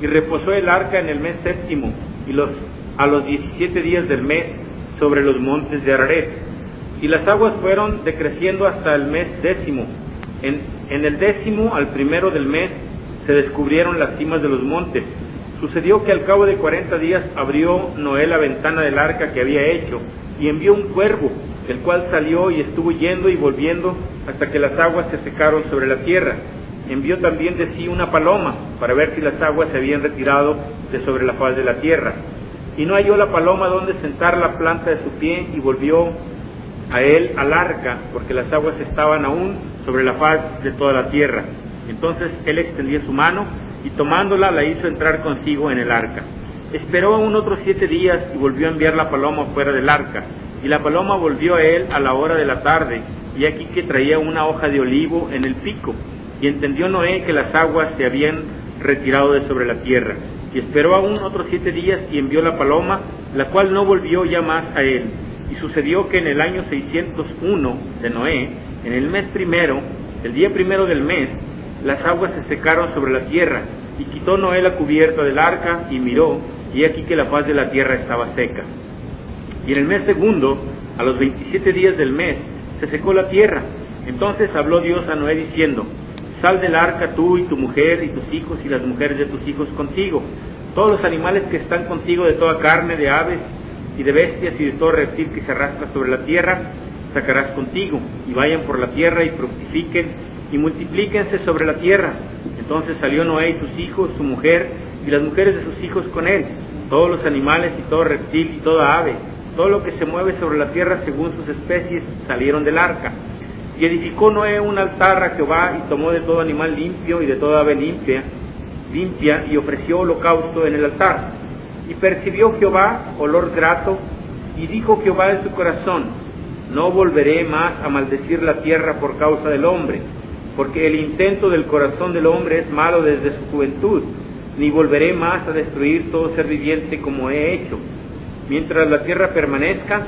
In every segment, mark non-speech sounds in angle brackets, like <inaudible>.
y reposó el arca en el mes séptimo, y los, a los diecisiete días del mes, sobre los montes de Araret. Y las aguas fueron decreciendo hasta el mes décimo. En, en el décimo, al primero del mes, se descubrieron las cimas de los montes. Sucedió que al cabo de cuarenta días abrió Noé la ventana del arca que había hecho y envió un cuervo, el cual salió y estuvo yendo y volviendo hasta que las aguas se secaron sobre la tierra envió también de sí una paloma para ver si las aguas se habían retirado de sobre la faz de la tierra. Y no halló la paloma donde sentar la planta de su pie y volvió a él al arca, porque las aguas estaban aún sobre la faz de toda la tierra. Entonces él extendió su mano y tomándola la hizo entrar consigo en el arca. Esperó aún otros siete días y volvió a enviar la paloma fuera del arca. Y la paloma volvió a él a la hora de la tarde, y aquí que traía una hoja de olivo en el pico. Y entendió Noé que las aguas se habían retirado de sobre la tierra. Y esperó aún otros siete días y envió la paloma, la cual no volvió ya más a él. Y sucedió que en el año 601 de Noé, en el mes primero, el día primero del mes, las aguas se secaron sobre la tierra. Y quitó Noé la cubierta del arca y miró, y aquí que la faz de la tierra estaba seca. Y en el mes segundo, a los veintisiete días del mes, se secó la tierra. Entonces habló Dios a Noé diciendo, Sal del arca tú y tu mujer y tus hijos y las mujeres de tus hijos contigo. Todos los animales que están contigo de toda carne, de aves y de bestias y de todo reptil que se arrastra sobre la tierra, sacarás contigo y vayan por la tierra y fructifiquen y multiplíquense sobre la tierra. Entonces salió Noé y sus hijos, su mujer y las mujeres de sus hijos con él, todos los animales y todo reptil y toda ave, todo lo que se mueve sobre la tierra según sus especies salieron del arca y edificó Noé un altar a Jehová y tomó de todo animal limpio y de toda ave limpia, limpia y ofreció holocausto en el altar. Y percibió Jehová olor grato y dijo Jehová en su corazón, no volveré más a maldecir la tierra por causa del hombre, porque el intento del corazón del hombre es malo desde su juventud, ni volveré más a destruir todo ser viviente como he hecho. Mientras la tierra permanezca,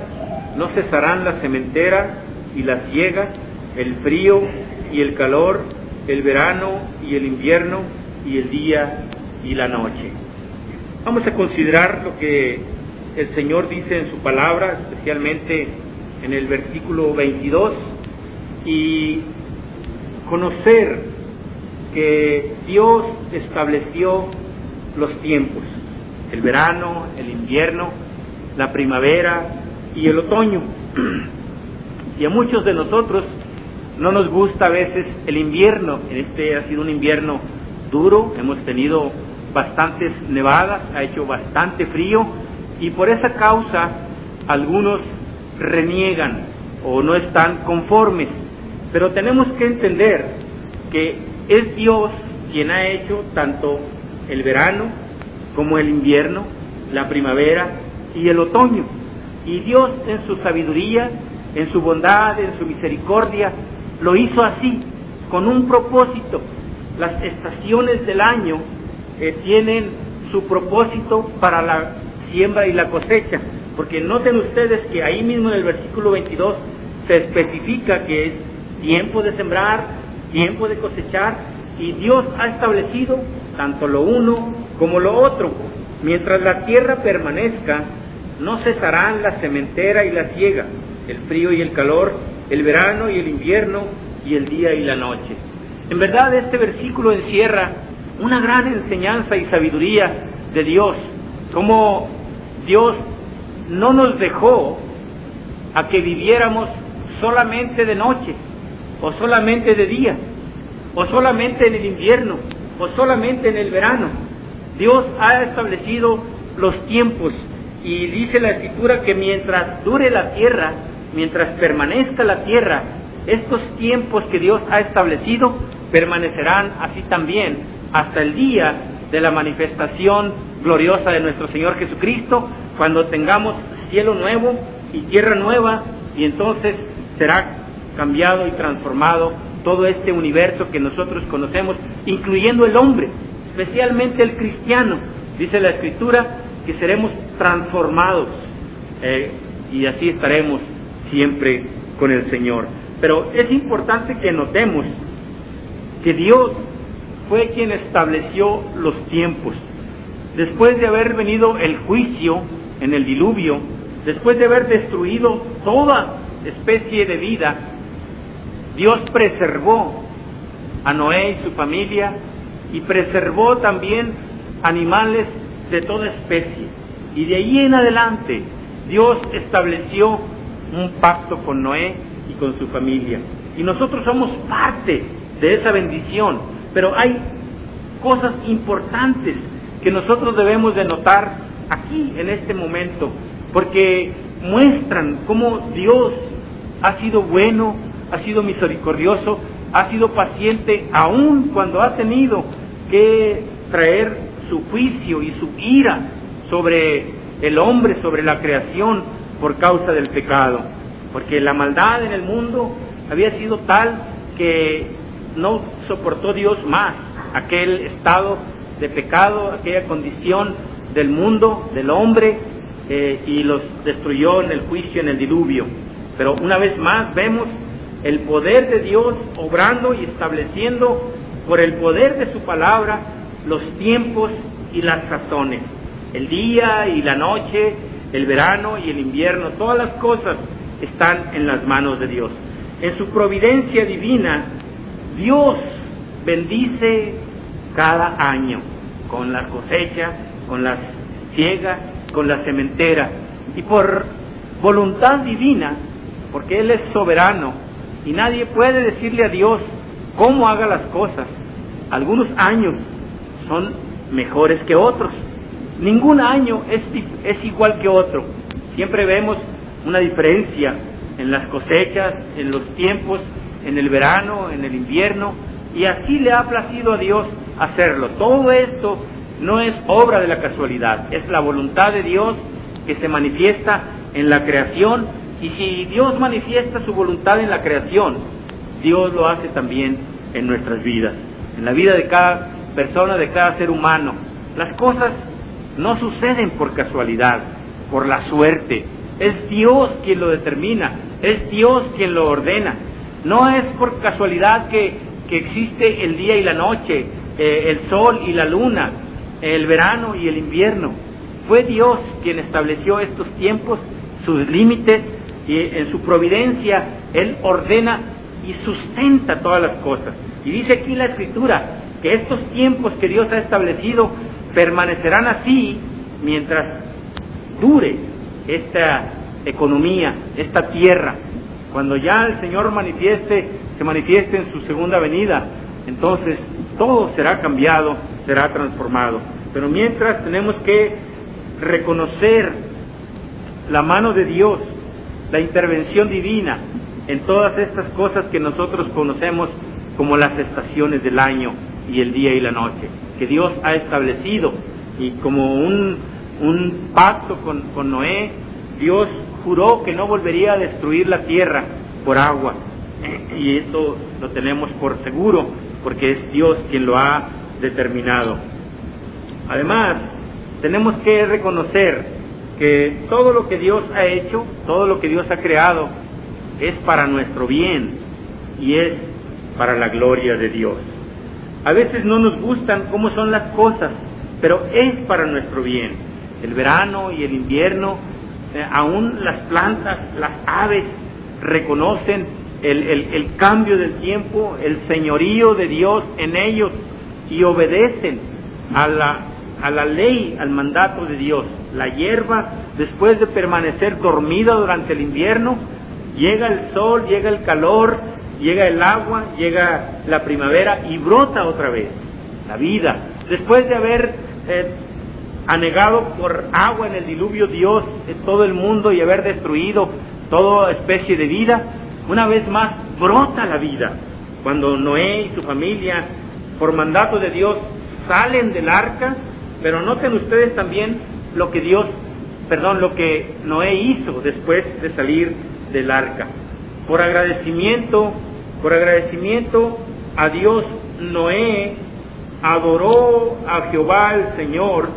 no cesarán la cementera y la ciega, el frío y el calor, el verano y el invierno y el día y la noche. Vamos a considerar lo que el Señor dice en su palabra, especialmente en el versículo 22, y conocer que Dios estableció los tiempos, el verano, el invierno, la primavera y el otoño. <clears throat> Y a muchos de nosotros no nos gusta a veces el invierno. Este ha sido un invierno duro, hemos tenido bastantes nevadas, ha hecho bastante frío y por esa causa algunos reniegan o no están conformes. Pero tenemos que entender que es Dios quien ha hecho tanto el verano como el invierno, la primavera y el otoño. Y Dios en su sabiduría, en su bondad, en su misericordia, lo hizo así, con un propósito. Las estaciones del año eh, tienen su propósito para la siembra y la cosecha, porque noten ustedes que ahí mismo en el versículo 22 se especifica que es tiempo de sembrar, tiempo de cosechar, y Dios ha establecido tanto lo uno como lo otro. Mientras la tierra permanezca, no cesarán la cementera y la siega, el frío y el calor, el verano y el invierno y el día y la noche. En verdad este versículo encierra una gran enseñanza y sabiduría de Dios, como Dios no nos dejó a que viviéramos solamente de noche, o solamente de día, o solamente en el invierno, o solamente en el verano. Dios ha establecido los tiempos y dice la escritura que mientras dure la tierra, mientras permanezca la tierra, estos tiempos que Dios ha establecido permanecerán así también hasta el día de la manifestación gloriosa de nuestro Señor Jesucristo, cuando tengamos cielo nuevo y tierra nueva, y entonces será cambiado y transformado todo este universo que nosotros conocemos, incluyendo el hombre, especialmente el cristiano. Dice la Escritura que seremos transformados eh, y así estaremos siempre con el Señor. Pero es importante que notemos que Dios fue quien estableció los tiempos. Después de haber venido el juicio en el diluvio, después de haber destruido toda especie de vida, Dios preservó a Noé y su familia y preservó también animales de toda especie. Y de ahí en adelante Dios estableció un pacto con Noé y con su familia. Y nosotros somos parte de esa bendición. Pero hay cosas importantes que nosotros debemos de notar aquí en este momento, porque muestran cómo Dios ha sido bueno, ha sido misericordioso, ha sido paciente, aun cuando ha tenido que traer su juicio y su ira sobre el hombre, sobre la creación, por causa del pecado. Porque la maldad en el mundo había sido tal que no soportó Dios más aquel estado de pecado, aquella condición del mundo, del hombre, eh, y los destruyó en el juicio, en el diluvio. Pero una vez más vemos el poder de Dios obrando y estableciendo por el poder de su palabra los tiempos y las sazones, el día y la noche, el verano y el invierno, todas las cosas están en las manos de Dios. En su providencia divina, Dios bendice cada año con la cosecha, con la ciega, con la cementera. Y por voluntad divina, porque Él es soberano y nadie puede decirle a Dios cómo haga las cosas. Algunos años son mejores que otros. Ningún año es, es igual que otro. Siempre vemos una diferencia en las cosechas, en los tiempos, en el verano, en el invierno, y así le ha placido a Dios hacerlo. Todo esto no es obra de la casualidad, es la voluntad de Dios que se manifiesta en la creación, y si Dios manifiesta su voluntad en la creación, Dios lo hace también en nuestras vidas, en la vida de cada persona, de cada ser humano. Las cosas no suceden por casualidad, por la suerte. Es Dios quien lo determina, es Dios quien lo ordena. No es por casualidad que, existe el día y la noche, eh, el sol y la luna, el verano y el invierno. Fue Dios quien estableció estos tiempos, sus límites, y en su providencia Él ordena y sustenta todas las cosas. Y dice aquí la Escritura que estos tiempos que Dios ha establecido permanecerán así mientras dure esta economía, esta tierra. Cuando ya el Señor manifieste, se manifieste en su segunda venida, entonces todo será cambiado, será transformado. Pero mientras tenemos que reconocer la mano de Dios, la intervención divina en todas estas cosas que nosotros conocemos como las estaciones del año y el día y la noche, que Dios ha establecido y como un, un pacto con, con Noé, Dios juró que no volvería a destruir la tierra por agua. Y esto lo tenemos por seguro, porque es Dios quien lo ha determinado. Además, tenemos que reconocer que todo lo que Dios ha hecho, todo lo que Dios ha creado, es para nuestro bien y es para la gloria de Dios. A veces no nos gustan cómo son las cosas, pero es para nuestro bien. El verano y el invierno, eh, aún las plantas, las aves reconocen el, el cambio del tiempo, el señorío de Dios en ellos y obedecen a la, a la ley, al mandato de Dios. La hierba, después de permanecer dormida durante el invierno, llega el sol, llega el calor, llega el agua, llega la primavera y brota otra vez la vida. Después de haber eh, anegado por agua en el diluvio Dios todo el mundo y haber destruido toda especie de vida, una vez más brota la vida. Cuando Noé y su familia, por mandato de Dios, salen del arca, Pero noten ustedes también lo que Dios, perdón, lo que Noé hizo después de salir del arca. Por agradecimiento, por agradecimiento a Dios, Noé adoró a Jehová el Señor,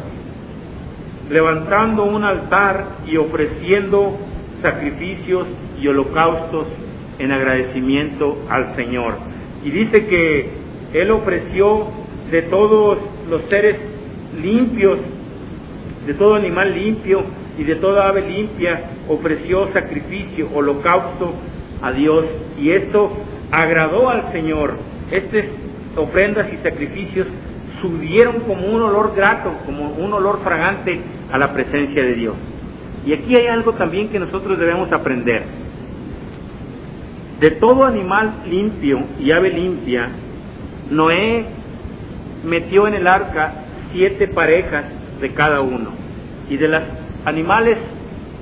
levantando un altar y ofreciendo sacrificios y holocaustos en agradecimiento al Señor. Y dice que Él ofreció de todos los seres limpios, de todo animal limpio y de toda ave limpia, ofreció sacrificio, holocausto a Dios. Y esto agradó al Señor. Estas ofrendas y sacrificios subieron como un olor grato, como un olor fragante a la presencia de Dios. Y aquí hay algo también que nosotros debemos aprender. De todo animal limpio y ave limpia, Noé metió en el arca siete parejas de cada uno. Y de los animales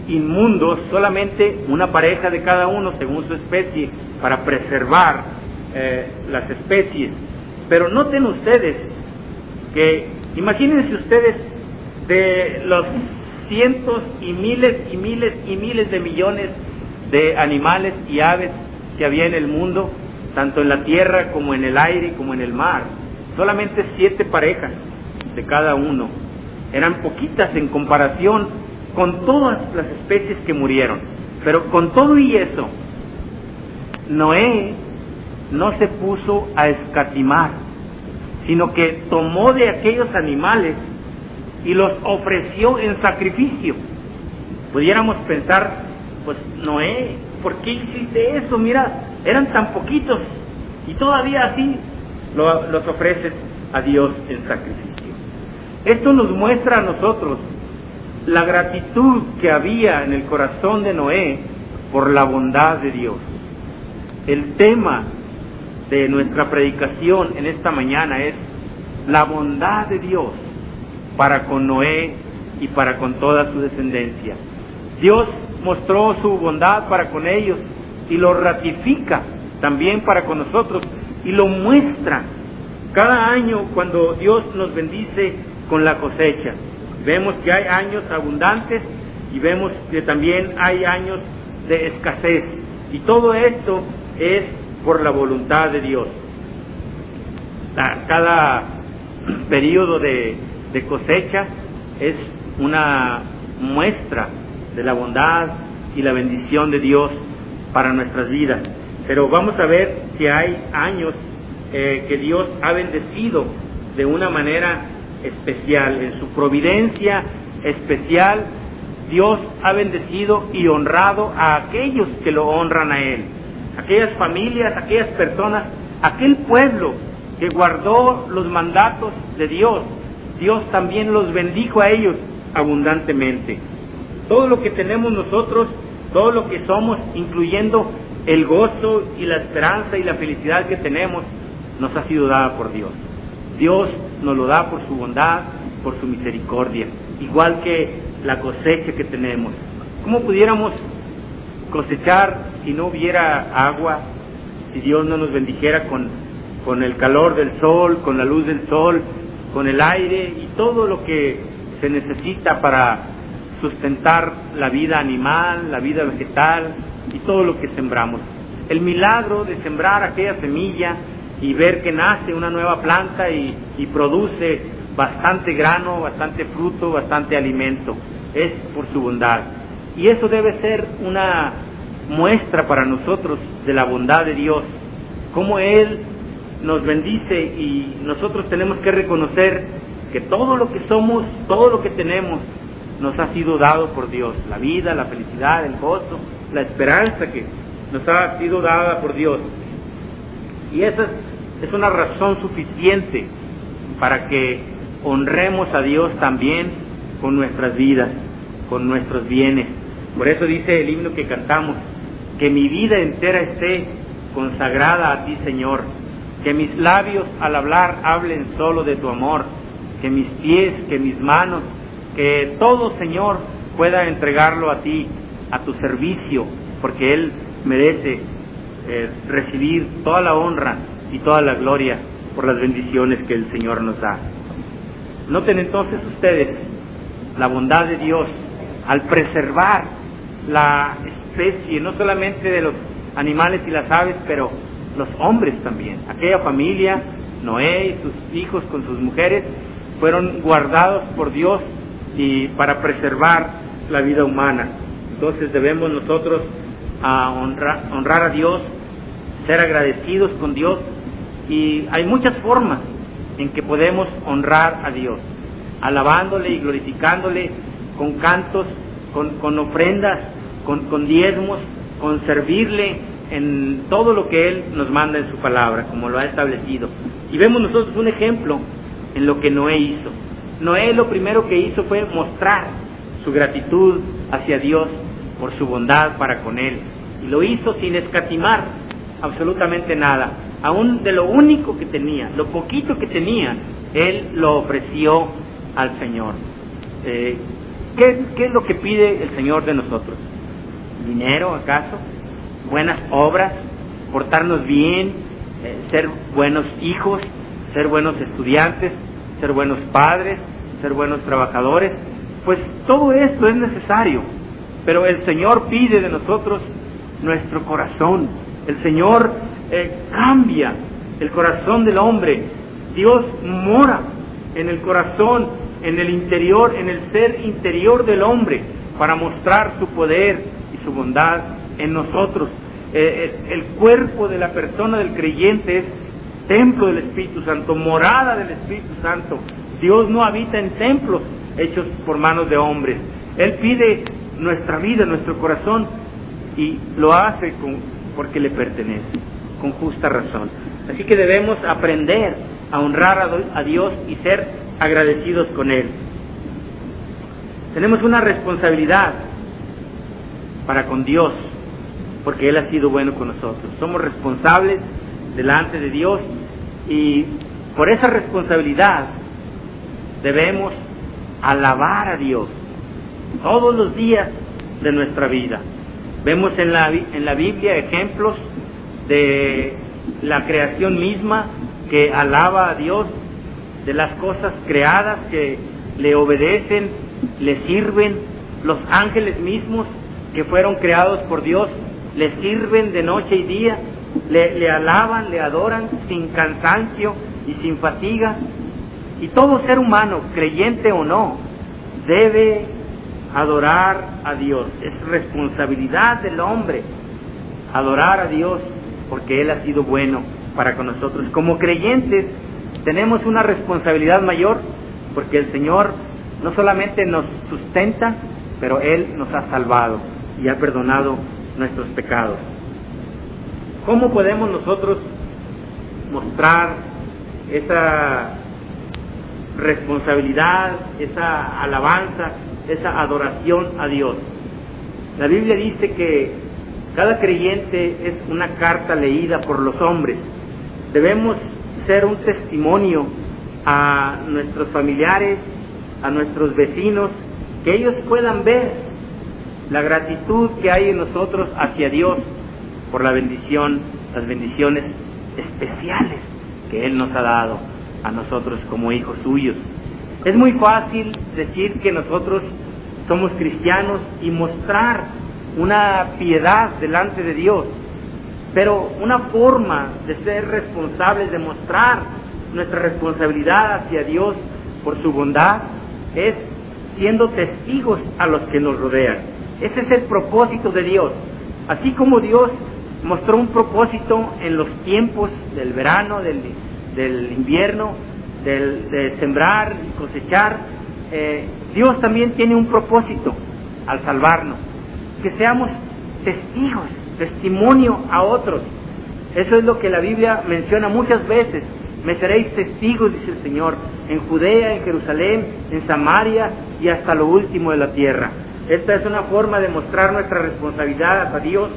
inmundos, solamente una pareja de cada uno según su especie, para preservar eh, las especies. Pero noten ustedes que, imagínense ustedes, de los cientos y miles y miles y miles de millones de animales y aves que había en el mundo, tanto en la tierra como en el aire como en el mar. Solamente siete parejas de cada uno. Eran poquitas en comparación con todas las especies que murieron. Pero con todo y eso, Noé no se puso a escatimar, sino que tomó de aquellos animales y los ofreció en sacrificio. Pudiéramos pensar, pues Noé, ¿por qué hiciste eso? Mira, eran tan poquitos y todavía así los ofreces a Dios en sacrificio. Esto nos muestra a nosotros la gratitud que había en el corazón de Noé por la bondad de Dios. El tema de nuestra predicación en esta mañana es la bondad de Dios para con Noé y para con toda su descendencia. Dios mostró su bondad para con ellos y lo ratifica también para con nosotros y lo muestra cada año cuando Dios nos bendice con la cosecha. Vemos que hay años abundantes y vemos que también hay años de escasez. Y todo esto es por la voluntad de Dios. Cada <clears throat> periodo de, cosecha es una muestra de la bondad y la bendición de Dios para nuestras vidas. Pero vamos a ver que hay años eh, que Dios ha bendecido de una manera especial, en su providencia especial, Dios ha bendecido y honrado a aquellos que lo honran a Él, aquellas familias, aquellas personas, aquel pueblo que guardó los mandatos de Dios, Dios también los bendijo a ellos abundantemente. Todo lo que tenemos nosotros, todo lo que somos, incluyendo el gozo y la esperanza y la felicidad que tenemos, nos ha sido dada por Dios. Dios nos lo da por su bondad, por su misericordia, igual que la cosecha que tenemos. ¿Cómo pudiéramos cosechar si no hubiera agua, si Dios no nos bendijera con, con el calor del sol, con la luz del sol, con el aire y todo lo que se necesita para sustentar la vida animal, la vida vegetal y todo lo que sembramos. El milagro de sembrar aquella semilla y ver que nace una nueva planta y, produce bastante grano, bastante fruto, bastante alimento, es por su bondad. Y eso debe ser una muestra para nosotros de la bondad de Dios, como Él nos bendice y nosotros tenemos que reconocer que todo lo que somos, todo lo que tenemos, nos ha sido dado por Dios. La vida, la felicidad, el gozo, la esperanza que nos ha sido dada por Dios. Y esa es una razón suficiente para que honremos a Dios también con nuestras vidas, con nuestros bienes. Por eso dice el himno que cantamos, que mi vida entera esté consagrada a ti, Señor, que mis labios al hablar hablen solo de tu amor, que mis pies, que mis manos, que todo, Señor, pueda entregarlo a ti, a tu servicio, porque Él merece eh, recibir toda la honra y toda la gloria por las bendiciones que el Señor nos da. Noten entonces ustedes la bondad de Dios al preservar la especie, no solamente de los animales y las aves, pero los hombres también. Aquella familia, Noé y sus hijos con sus mujeres, fueron guardados por Dios y para preservar la vida humana. Entonces debemos nosotros a honrar, honrar a Dios, ser agradecidos con Dios y hay muchas formas en que podemos honrar a Dios, alabándole y glorificándole con cantos, con, ofrendas, con, con diezmos, con servirle en todo lo que Él nos manda en su palabra, como lo ha establecido. Y vemos nosotros un ejemplo en lo que Noé hizo. Noé lo primero que hizo fue mostrar su gratitud hacia Dios por su bondad para con él. Y lo hizo sin escatimar absolutamente nada. Aún de lo único que tenía, lo poquito que tenía, él lo ofreció al Señor. Eh, ¿qué, es lo que pide el Señor de nosotros? ¿Dinero acaso? ¿Buenas obras? ¿Portarnos bien? Eh, ¿Ser buenos hijos? ¿Ser buenos estudiantes? ¿Ser buenos padres? ¿Ser buenos trabajadores? Pues todo esto es necesario, pero el Señor pide de nosotros nuestro corazón. El Señor eh, cambia el corazón del hombre. Dios mora en el corazón, en el interior, en el ser interior del hombre, para mostrar su poder y su bondad en nosotros. Eh, eh, el cuerpo de la persona del creyente es templo del Espíritu Santo, morada del Espíritu Santo. Dios no habita en templos hechos por manos de hombres. Él pide nuestra vida, nuestro corazón, y lo hace con, porque le pertenece, con justa razón. Así que debemos aprender a honrar a Dios y ser agradecidos con Él. Tenemos una responsabilidad para con Dios, porque Él ha sido bueno con nosotros. Somos responsables delante de Dios y por esa responsabilidad debemos alabar a Dios todos los días de nuestra vida. Vemos en la, Biblia ejemplos de la creación misma que alaba a Dios, de las cosas creadas que le obedecen, le sirven, los ángeles mismos que fueron creados por Dios, le sirven de noche y día, le, le alaban, le adoran sin cansancio y sin fatiga. Y todo ser humano, creyente o no, debe adorar a Dios. Es responsabilidad del hombre adorar a Dios porque Él ha sido bueno para con nosotros. Como creyentes tenemos una responsabilidad mayor porque el Señor no solamente nos sustenta, pero Él nos ha salvado y ha perdonado nuestros pecados. ¿Cómo podemos nosotros mostrar esa responsabilidad, esa alabanza, esa adoración a Dios. La Biblia dice que cada creyente es una carta leída por los hombres. Debemos ser un testimonio a nuestros familiares, a nuestros vecinos, que ellos puedan ver la gratitud que hay en nosotros hacia Dios por la bendición, las bendiciones especiales que Él nos ha dado a nosotros como hijos suyos. Es muy fácil decir que nosotros somos cristianos y mostrar una piedad delante de Dios, pero una forma de ser responsables, de mostrar nuestra responsabilidad hacia Dios por su bondad, es siendo testigos a los que nos rodean. Ese es el propósito de Dios. Así como Dios mostró un propósito en los tiempos del verano, del, del invierno, del, de sembrar y cosechar, eh, Dios también tiene un propósito al salvarnos, que seamos testigos, testimonio a otros. Eso es lo que la Biblia menciona muchas veces. Me seréis testigos, dice el Señor, en Judea, en Jerusalén, en Samaria y hasta lo último de la tierra. Esta es una forma de mostrar nuestra responsabilidad a Dios,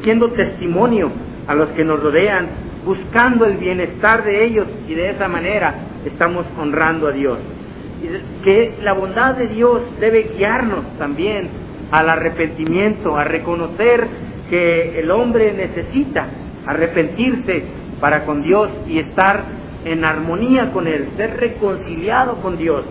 siendo testimonio a los que nos rodean buscando el bienestar de ellos y de esa manera estamos honrando a Dios. Que la bondad de Dios debe guiarnos también al arrepentimiento, a reconocer que el hombre necesita arrepentirse para con Dios y estar en armonía con Él, ser reconciliado con Dios.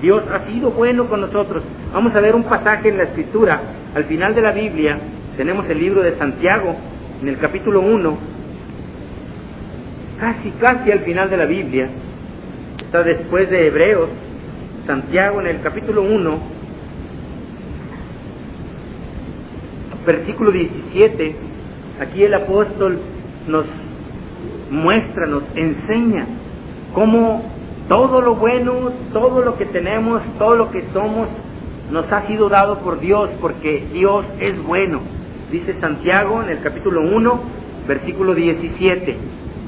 Dios ha sido bueno con nosotros. Vamos a ver un pasaje en la Escritura, al final de la Biblia, tenemos el libro de Santiago, en el capítulo 1, casi, casi al final de la Biblia, está después de Hebreos, Santiago en el capítulo 1, versículo 17, aquí el apóstol nos muestra, nos enseña cómo todo lo bueno, todo lo que tenemos, todo lo que somos, nos ha sido dado por Dios, porque Dios es bueno. Dice Santiago en el capítulo 1, versículo 17.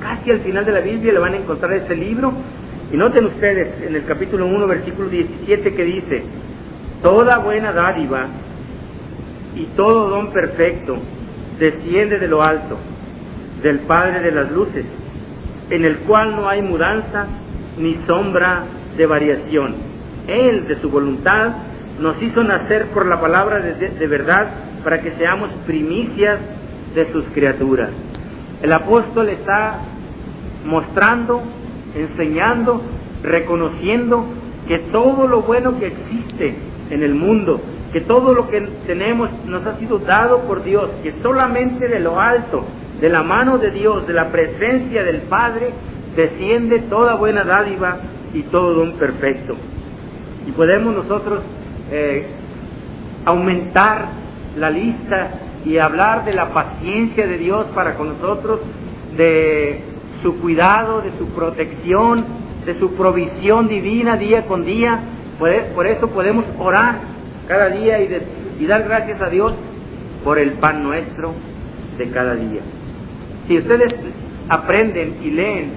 Casi al final de la Biblia le van a encontrar este libro. Y noten ustedes en el capítulo 1, versículo 17 que dice, Toda buena dádiva y todo don perfecto desciende de lo alto, del Padre de las Luces, en el cual no hay mudanza ni sombra de variación. Él, de su voluntad, nos hizo nacer por la palabra de, verdad para que seamos primicias de sus criaturas. El apóstol está mostrando, enseñando, reconociendo que todo lo bueno que existe en el mundo, que todo lo que tenemos nos ha sido dado por Dios, que solamente de lo alto, de la mano de Dios, de la presencia del Padre, desciende toda buena dádiva y todo don perfecto. Y podemos nosotros eh, aumentar la lista y hablar de la paciencia de Dios para con nosotros, de su cuidado, de su protección, de su provisión divina día con día. Por eso podemos orar cada día y, dar gracias a Dios por el pan nuestro de cada día. Si ustedes aprenden y leen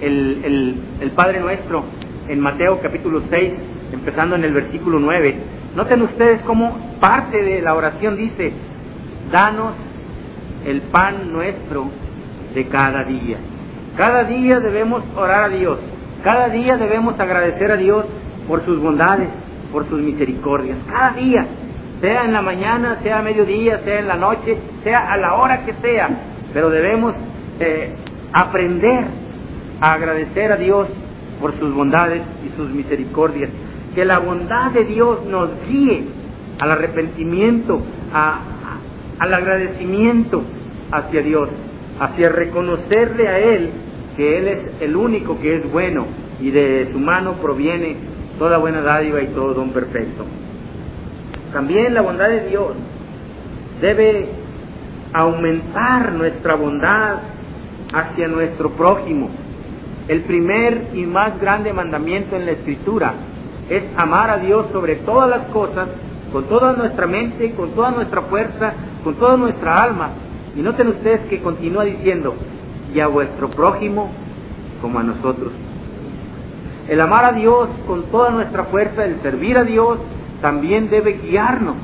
el, el Padre Nuestro en Mateo capítulo 6, empezando en el versículo 9, noten ustedes cómo parte de la oración dice, danos el pan nuestro de cada día. Cada día debemos orar a Dios, cada día debemos agradecer a Dios por sus bondades, por sus misericordias, cada día, sea en la mañana, sea a mediodía, sea en la noche, sea a la hora que sea, pero debemos eh, aprender a agradecer a Dios por sus bondades y sus misericordias. Que la bondad de Dios nos guíe al arrepentimiento, al agradecimiento hacia Dios, hacia reconocerle a Él que Él es el único que es bueno y de su mano proviene toda buena dádiva y todo don perfecto. También la bondad de Dios debe aumentar nuestra bondad hacia nuestro prójimo. El primer y más grande mandamiento en la Escritura es amar a Dios sobre todas las cosas, con toda nuestra mente, con toda nuestra fuerza, con toda nuestra alma. Y noten ustedes que continúa diciendo, y a vuestro prójimo como a nosotros. El amar a Dios con toda nuestra fuerza, el servir a Dios, también debe guiarnos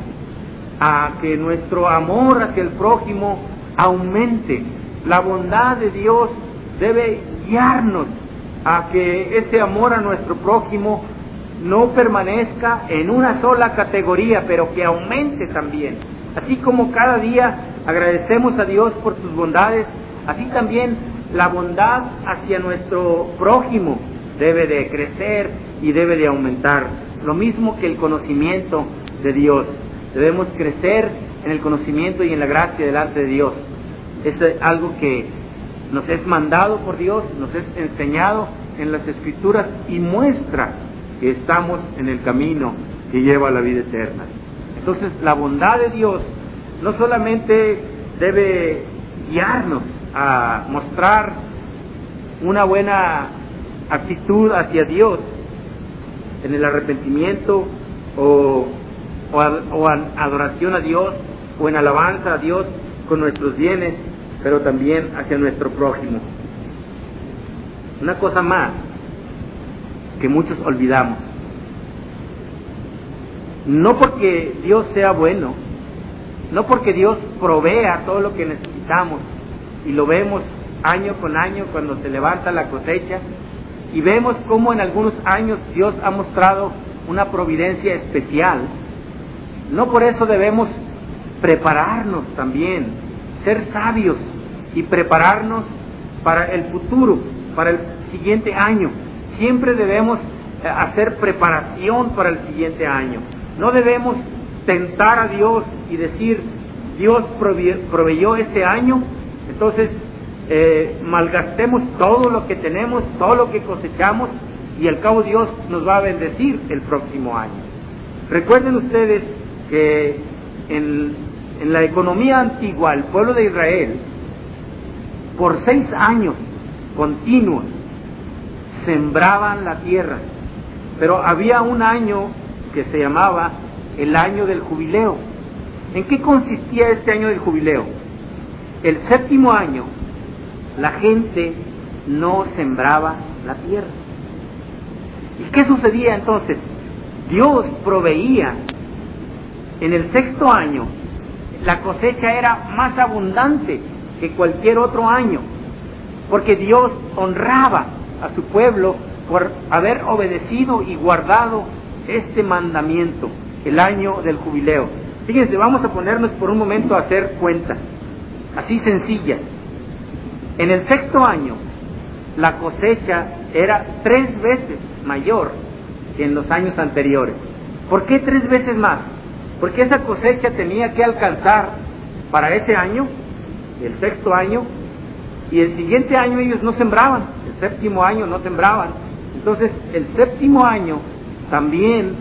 a que nuestro amor hacia el prójimo aumente. La bondad de Dios debe guiarnos a que ese amor a nuestro prójimo no permanezca en una sola categoría, pero que aumente también. Así como cada día agradecemos a Dios por sus bondades, así también la bondad hacia nuestro prójimo debe de crecer y debe de aumentar. Lo mismo que el conocimiento de Dios. Debemos crecer en el conocimiento y en la gracia delante de Dios. Es algo que nos es mandado por Dios, nos es enseñado en las Escrituras y muestra que estamos en el camino que lleva a la vida eterna. Entonces la bondad de Dios no solamente debe guiarnos a mostrar una buena actitud hacia Dios en el arrepentimiento o, o, adoración a Dios o en alabanza a Dios con nuestros bienes, pero también hacia nuestro prójimo. Una cosa más que muchos olvidamos. No porque Dios sea bueno, no porque Dios provea todo lo que necesitamos y lo vemos año con año cuando se levanta la cosecha, y vemos cómo en algunos años Dios ha mostrado una providencia especial. No por eso debemos prepararnos también, ser sabios y prepararnos para el futuro, para el siguiente año. Siempre debemos eh, hacer preparación para el siguiente año. No debemos tentar a Dios y decir, Dios proveyó este año, entonces eh, malgastemos todo lo que tenemos, todo lo que cosechamos y al cabo Dios nos va a bendecir el próximo año. Recuerden ustedes que en, en la economía antigua el pueblo de Israel por seis años continuos sembraban la tierra, pero había un año que se llamaba el año del jubileo. ¿En qué consistía este año del jubileo? El séptimo año la gente no sembraba la tierra. ¿Y qué sucedía entonces? Dios proveía en el sexto año, la cosecha era más abundante que cualquier otro año, porque Dios honraba a su pueblo por haber obedecido y guardado este mandamiento, el año del jubileo. Fíjense, vamos a ponernos por un momento a hacer cuentas, así sencillas. En el sexto año, la cosecha era tres veces mayor que en los años anteriores. ¿Por qué tres veces más? Porque esa cosecha tenía que alcanzar para ese año, el sexto año, y el siguiente año ellos no sembraban, el séptimo año no sembraban. Entonces, el séptimo año también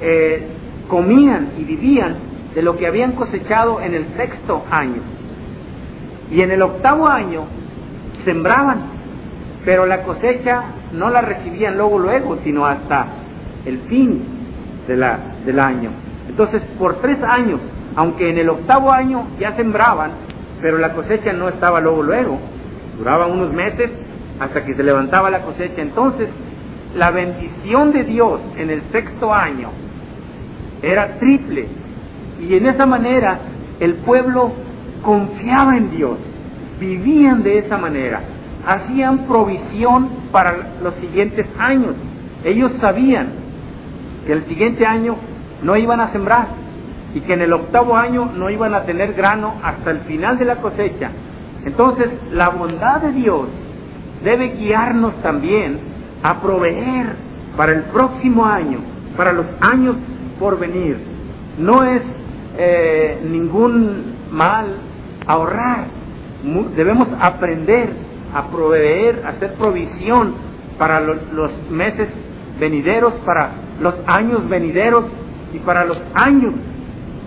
eh, comían y vivían de lo que habían cosechado en el sexto año. Y en el octavo año sembraban, pero la cosecha no la recibían luego, luego, sino hasta el fin de la, del año. Entonces, por tres años, aunque en el octavo año ya sembraban, pero la cosecha no estaba luego, luego, duraba unos meses hasta que se levantaba la cosecha. Entonces, la bendición de Dios en el sexto año era triple. Y en esa manera el pueblo confiaba en Dios vivían de esa manera, hacían provisión para los siguientes años. Ellos sabían que el siguiente año no iban a sembrar y que en el octavo año no iban a tener grano hasta el final de la cosecha. Entonces, la bondad de Dios debe guiarnos también a proveer para el próximo año, para los años por venir. No es eh, ningún mal ahorrar, debemos aprender a proveer, a hacer provisión para los, meses venideros, para los años venideros y para los años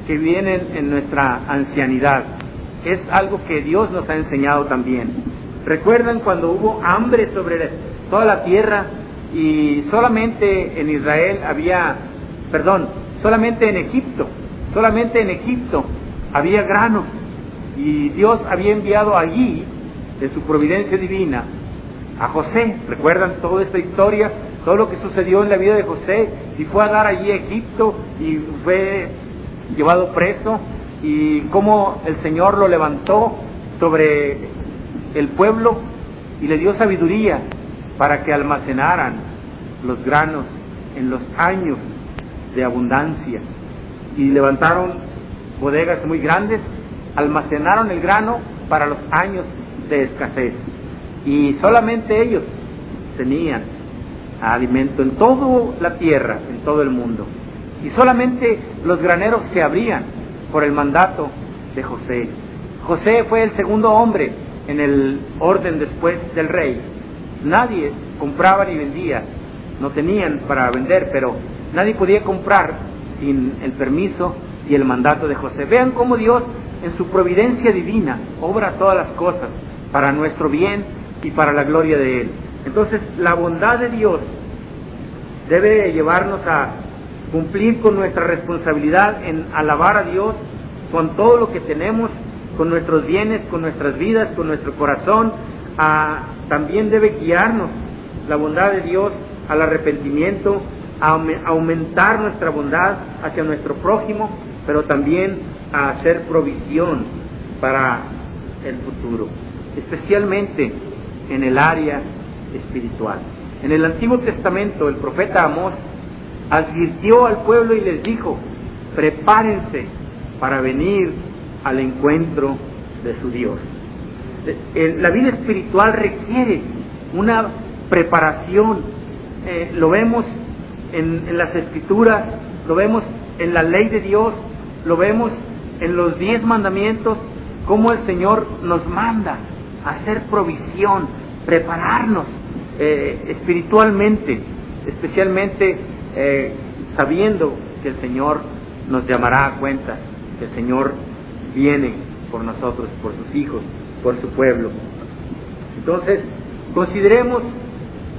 que vienen en nuestra ancianidad. Es algo que Dios nos ha enseñado también. ¿Recuerdan cuando hubo hambre sobre toda la tierra y solamente en Israel había, perdón, solamente en Egipto, solamente en Egipto había granos y Dios había enviado allí, de su providencia divina, a José. ¿Recuerdan toda esta historia? Todo lo que sucedió en la vida de José y fue a dar allí a Egipto y fue llevado preso y cómo el Señor lo levantó sobre el pueblo y le dio sabiduría para que almacenaran los granos en los años de abundancia y levantaron bodegas muy grandes almacenaron el grano para los años de escasez y solamente ellos tenían alimento en toda la tierra, en todo el mundo. Y solamente los graneros se abrían por el mandato de José. José fue el segundo hombre en el orden después del rey. Nadie compraba ni vendía, no tenían para vender, pero nadie podía comprar sin el permiso y el mandato de José. Vean cómo Dios en su providencia divina, obra todas las cosas para nuestro bien y para la gloria de Él. Entonces, la bondad de Dios debe llevarnos a cumplir con nuestra responsabilidad en alabar a Dios con todo lo que tenemos, con nuestros bienes, con nuestras vidas, con nuestro corazón. también debe guiarnos la bondad de Dios al arrepentimiento, a aumentar nuestra bondad hacia nuestro prójimo, pero también a hacer provisión para el futuro, especialmente en el área espiritual. En el Antiguo Testamento el profeta Amós advirtió al pueblo y les dijo, prepárense para venir al encuentro de su Dios. La vida espiritual requiere una preparación. Eh, lo vemos en las escrituras, lo vemos en la ley de Dios, lo vemos en los diez mandamientos, cómo el Señor nos manda hacer provisión, prepararnos eh, espiritualmente, especialmente eh, sabiendo que el Señor nos llamará a cuentas, que el Señor viene por nosotros, por sus hijos, por su pueblo. Entonces, consideremos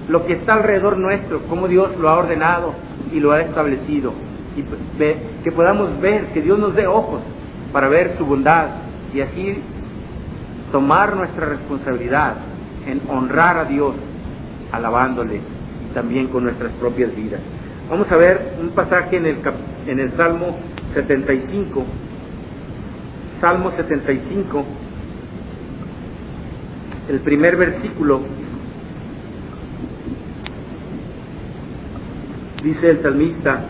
lo que está alrededor nuestro, cómo Dios lo ha ordenado y lo ha establecido, y que podamos ver, que Dios nos dé ojos para ver su bondad y así tomar nuestra responsabilidad en honrar a Dios, alabándole y también con nuestras propias vidas. Vamos a ver un pasaje en el, en el Salmo 75, Salmo 75, el primer versículo, dice el salmista,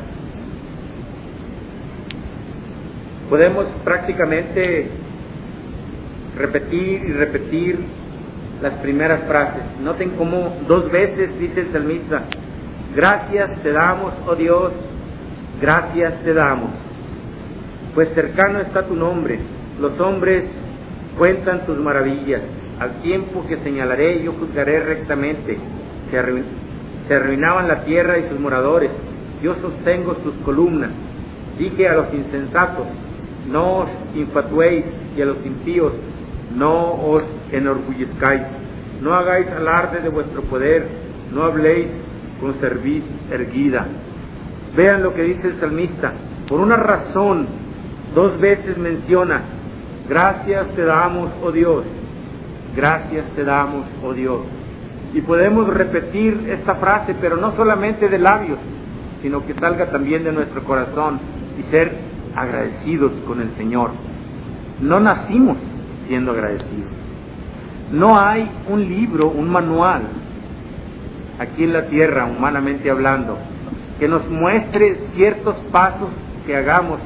podemos prácticamente repetir y repetir las primeras frases. Noten cómo dos veces dice el salmista, gracias te damos, oh Dios, gracias te damos, pues cercano está tu nombre, los hombres cuentan tus maravillas, al tiempo que señalaré yo juzgaré rectamente, se, arruinaban la tierra y sus moradores, yo sostengo sus columnas, dije a los insensatos, no os infatuéis y a los impíos no os enorgullezcáis, no hagáis alarde de vuestro poder, no habléis con cerviz erguida. Vean lo que dice el salmista, por una razón, dos veces menciona, gracias te damos, oh Dios, gracias te damos, oh Dios. Y podemos repetir esta frase, pero no solamente de labios, sino que salga también de nuestro corazón y ser agradecidos con el Señor. No nacimos siendo agradecidos. No hay un libro, un manual, aquí en la tierra, humanamente hablando, que nos muestre ciertos pasos que hagamos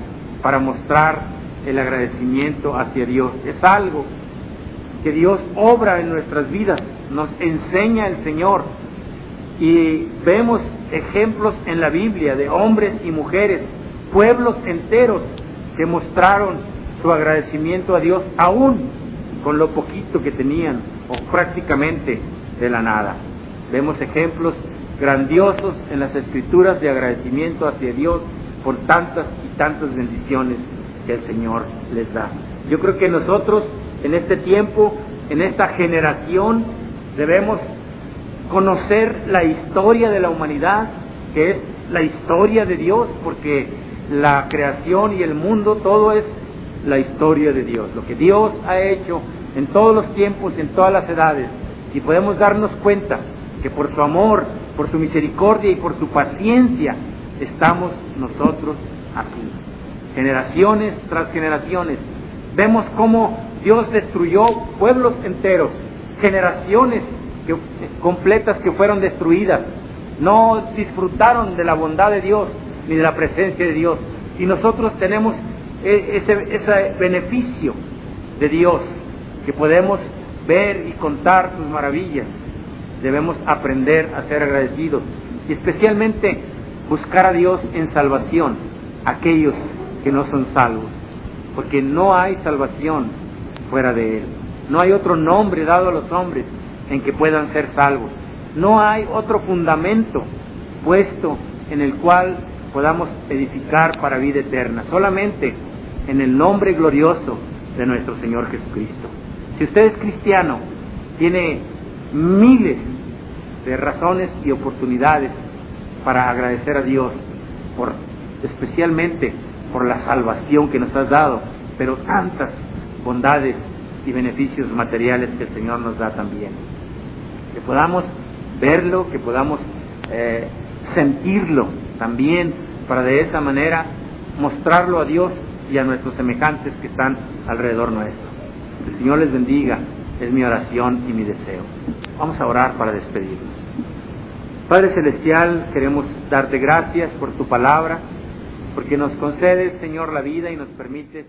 para mostrar el agradecimiento hacia Dios. Es algo que Dios obra en nuestras vidas, nos enseña el Señor. Y vemos ejemplos en la Biblia de hombres y mujeres, pueblos enteros que mostraron su agradecimiento a Dios aún con lo poquito que tenían o prácticamente de la nada. Vemos ejemplos grandiosos en las escrituras de agradecimiento hacia Dios por tantas y tantas bendiciones que el Señor les da. Yo creo que nosotros en este tiempo, en esta generación, debemos conocer la historia de la humanidad, que es la historia de Dios, porque la creación y el mundo, todo es la historia de Dios, lo que Dios ha hecho en todos los tiempos, en todas las edades, y podemos darnos cuenta que por su amor, por su misericordia y por su paciencia estamos nosotros aquí. Generaciones tras generaciones. Vemos cómo Dios destruyó pueblos enteros, generaciones completas que fueron destruidas. No disfrutaron de la bondad de Dios ni de la presencia de Dios. Y nosotros tenemos e, ese, ese beneficio de Dios, que podemos ver y contar sus maravillas. Debemos aprender a ser agradecidos y especialmente buscar a Dios en salvación, aquellos que no son salvos, porque no hay salvación fuera de Él. No hay otro nombre dado a los hombres en que puedan ser salvos. No hay otro fundamento puesto en el cual podamos edificar para vida eterna, solamente en el nombre glorioso de nuestro Señor Jesucristo. Si usted es cristiano, tiene miles de razones y oportunidades para agradecer a Dios, por, especialmente por la salvación que nos has dado, pero tantas bondades y beneficios materiales que el Señor nos da también. Que podamos verlo, que podamos eh, sentirlo también, para de esa manera mostrarlo a Dios y a nuestros semejantes que están alrededor nuestro. El Señor les bendiga, es mi oración y mi deseo. Vamos a orar para despedirnos. Padre Celestial, queremos darte gracias por tu palabra, porque nos concedes, Señor, la vida y nos permites